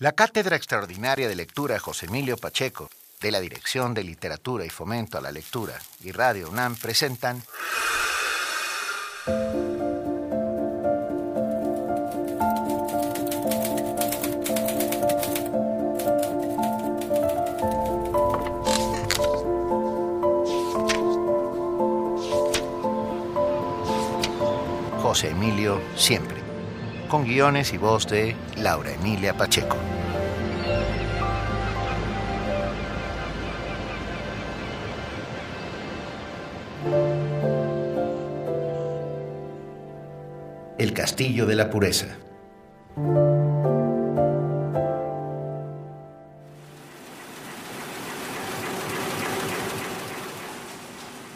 La Cátedra Extraordinaria de Lectura José Emilio Pacheco, de la Dirección de Literatura y Fomento a la Lectura y Radio UNAM presentan José Emilio Siempre, con guiones y voz de Laura Emilia Pacheco. El Castillo de la Pureza.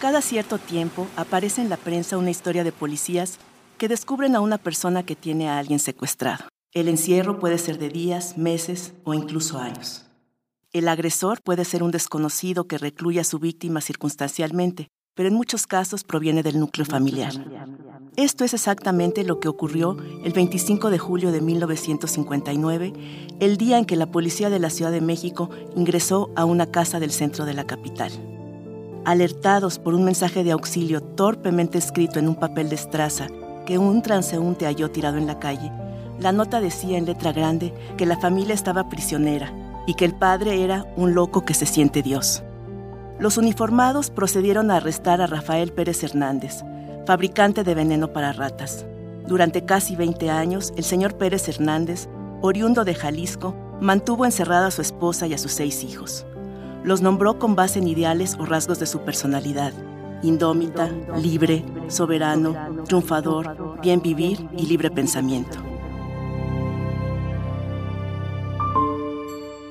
Cada cierto tiempo aparece en la prensa una historia de policías que descubren a una persona que tiene a alguien secuestrado. El encierro puede ser de días, meses o incluso años. El agresor puede ser un desconocido que recluye a su víctima circunstancialmente, pero en muchos casos proviene del núcleo familiar. Esto es exactamente lo que ocurrió el 25 de julio de 1959, el día en que la policía de la Ciudad de México ingresó a una casa del centro de la capital. Alertados por un mensaje de auxilio torpemente escrito en un papel de estraza que un transeúnte halló tirado en la calle, la nota decía en letra grande que la familia estaba prisionera y que el padre era un loco que se siente Dios. Los uniformados procedieron a arrestar a Rafael Pérez Hernández, fabricante de veneno para ratas. Durante casi 20 años, el señor Pérez Hernández, oriundo de Jalisco, mantuvo encerrada a su esposa y a sus seis hijos. Los nombró con base en ideales o rasgos de su personalidad, indómita, libre, soberano, triunfador, bien vivir y libre pensamiento.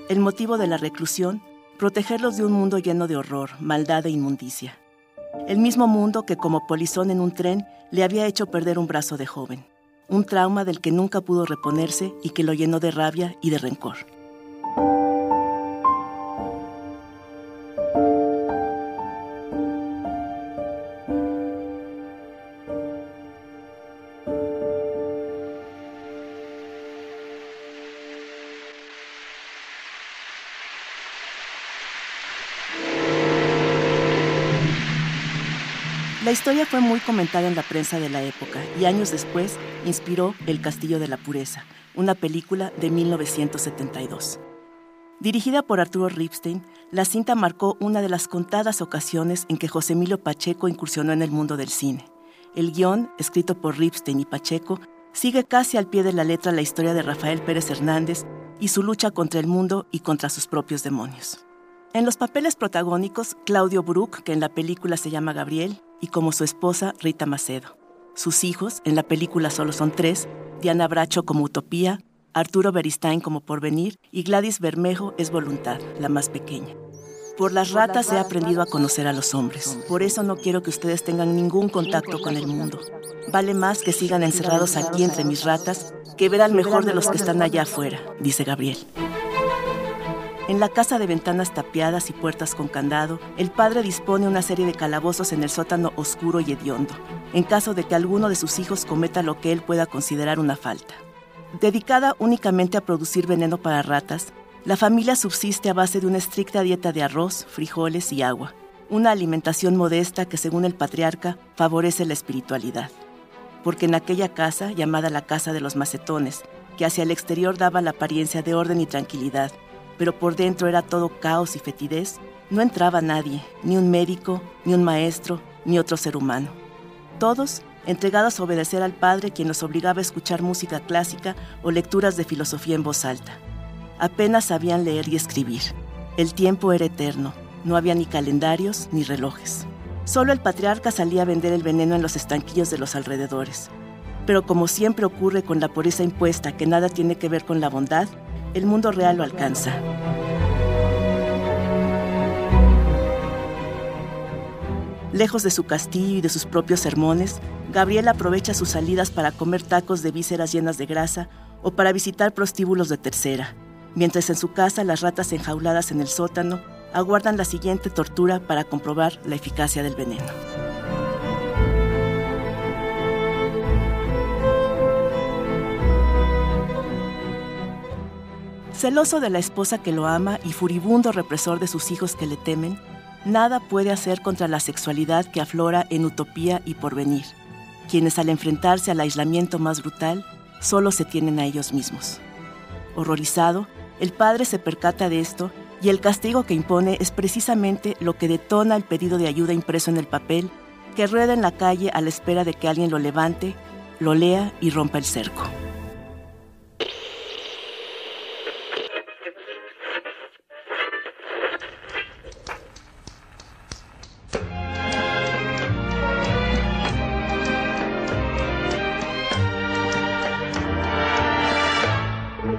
El motivo de la reclusión, protegerlos de un mundo lleno de horror, maldad e inmundicia. El mismo mundo que como polizón en un tren le había hecho perder un brazo de joven, un trauma del que nunca pudo reponerse y que lo llenó de rabia y de rencor. La historia fue muy comentada en la prensa de la época y años después inspiró El Castillo de la Pureza, una película de 1972. Dirigida por Arturo Ripstein, la cinta marcó una de las contadas ocasiones en que José Emilio Pacheco incursionó en el mundo del cine. El guion, escrito por Ripstein y Pacheco, sigue casi al pie de la letra la historia de Rafael Pérez Hernández y su lucha contra el mundo y contra sus propios demonios. En los papeles protagónicos, Claudio Brook, que en la película se llama Gabriel, y como su esposa Rita Macedo. Sus hijos, en la película solo son tres, Diana Bracho como Utopía, Arturo Beristain como Porvenir y Gladys Bermejo es Voluntad, la más pequeña. Por las ratas he aprendido a conocer a los hombres. Por eso no quiero que ustedes tengan ningún contacto con el mundo. Vale más que sigan encerrados aquí entre mis ratas que ver al mejor de los que están allá afuera, dice Gabriel. En la casa de ventanas tapiadas y puertas con candado, el padre dispone una serie de calabozos en el sótano oscuro y hediondo, en caso de que alguno de sus hijos cometa lo que él pueda considerar una falta. Dedicada únicamente a producir veneno para ratas, la familia subsiste a base de una estricta dieta de arroz, frijoles y agua, una alimentación modesta que según el patriarca favorece la espiritualidad. Porque en aquella casa, llamada la Casa de los Macetones, que hacia el exterior daba la apariencia de orden y tranquilidad, pero por dentro era todo caos y fetidez, no entraba nadie, ni un médico, ni un maestro, ni otro ser humano. Todos entregados a obedecer al Padre quien los obligaba a escuchar música clásica o lecturas de filosofía en voz alta. Apenas sabían leer y escribir. El tiempo era eterno, no había ni calendarios ni relojes. Solo el patriarca salía a vender el veneno en los estanquillos de los alrededores. Pero como siempre ocurre con la pureza impuesta que nada tiene que ver con la bondad, el mundo real lo alcanza. Lejos de su castillo y de sus propios sermones, Gabriel aprovecha sus salidas para comer tacos de vísceras llenas de grasa o para visitar prostíbulos de tercera, mientras en su casa las ratas enjauladas en el sótano aguardan la siguiente tortura para comprobar la eficacia del veneno. Celoso de la esposa que lo ama y furibundo represor de sus hijos que le temen, nada puede hacer contra la sexualidad que aflora en utopía y porvenir, quienes al enfrentarse al aislamiento más brutal, solo se tienen a ellos mismos. Horrorizado, el padre se percata de esto y el castigo que impone es precisamente lo que detona el pedido de ayuda impreso en el papel que rueda en la calle a la espera de que alguien lo levante, lo lea y rompa el cerco.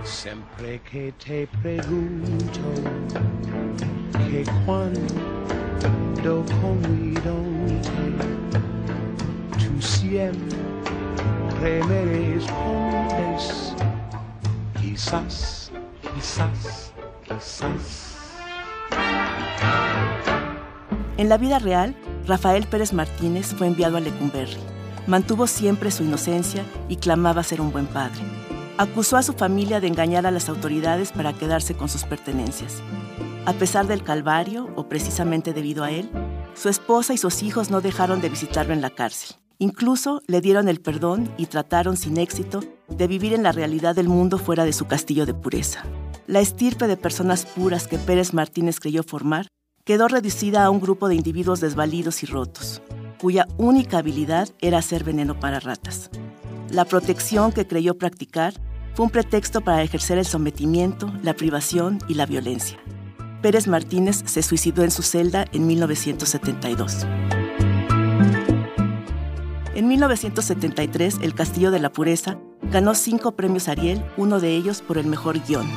Siempre que te pregunto que cuando convidonte, tú siempre me respondes, quizás, quizás, quizás. En la vida real, Rafael Pérez Martínez fue enviado a Lecumberri. Mantuvo siempre su inocencia y clamaba ser un buen padre acusó a su familia de engañar a las autoridades para quedarse con sus pertenencias. A pesar del calvario, o precisamente debido a él, su esposa y sus hijos no dejaron de visitarlo en la cárcel. Incluso le dieron el perdón y trataron sin éxito de vivir en la realidad del mundo fuera de su castillo de pureza. La estirpe de personas puras que Pérez Martínez creyó formar quedó reducida a un grupo de individuos desvalidos y rotos, cuya única habilidad era hacer veneno para ratas. La protección que creyó practicar fue un pretexto para ejercer el sometimiento, la privación y la violencia. Pérez Martínez se suicidó en su celda en 1972. En 1973, El Castillo de la Pureza ganó cinco premios Ariel, uno de ellos por el mejor guion.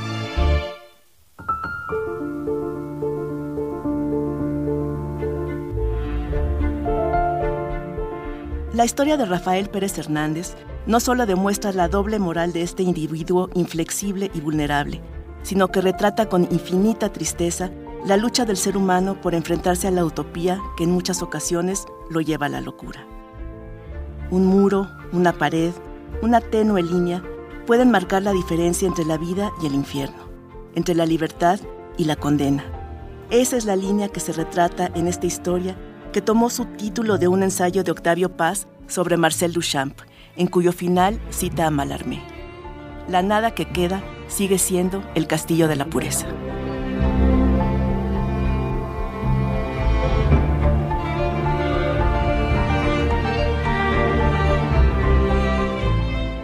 La historia de Rafael Pérez Hernández no solo demuestra la doble moral de este individuo inflexible y vulnerable, sino que retrata con infinita tristeza la lucha del ser humano por enfrentarse a la utopía que en muchas ocasiones lo lleva a la locura. Un muro, una pared, una tenue línea pueden marcar la diferencia entre la vida y el infierno, entre la libertad y la condena. Esa es la línea que se retrata en esta historia que tomó su título de un ensayo de Octavio Paz sobre Marcel Duchamp, en cuyo final cita a Mallarmé. La nada que queda sigue siendo el castillo de la pureza.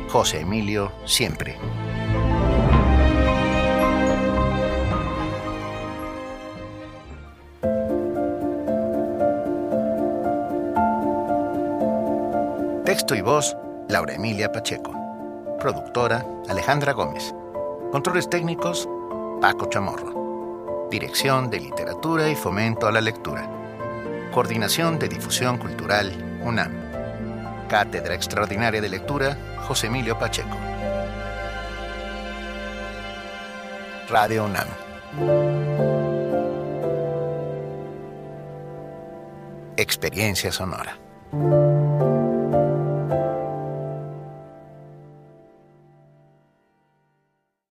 José Emilio siempre. Texto y voz, Laura Emilia Pacheco. Productora, Alejandra Gómez. Controles técnicos, Paco Chamorro. Dirección de Literatura y Fomento a la Lectura. Coordinación de Difusión Cultural, UNAM. Cátedra Extraordinaria de Lectura, José Emilio Pacheco. Radio UNAM. Experiencia sonora.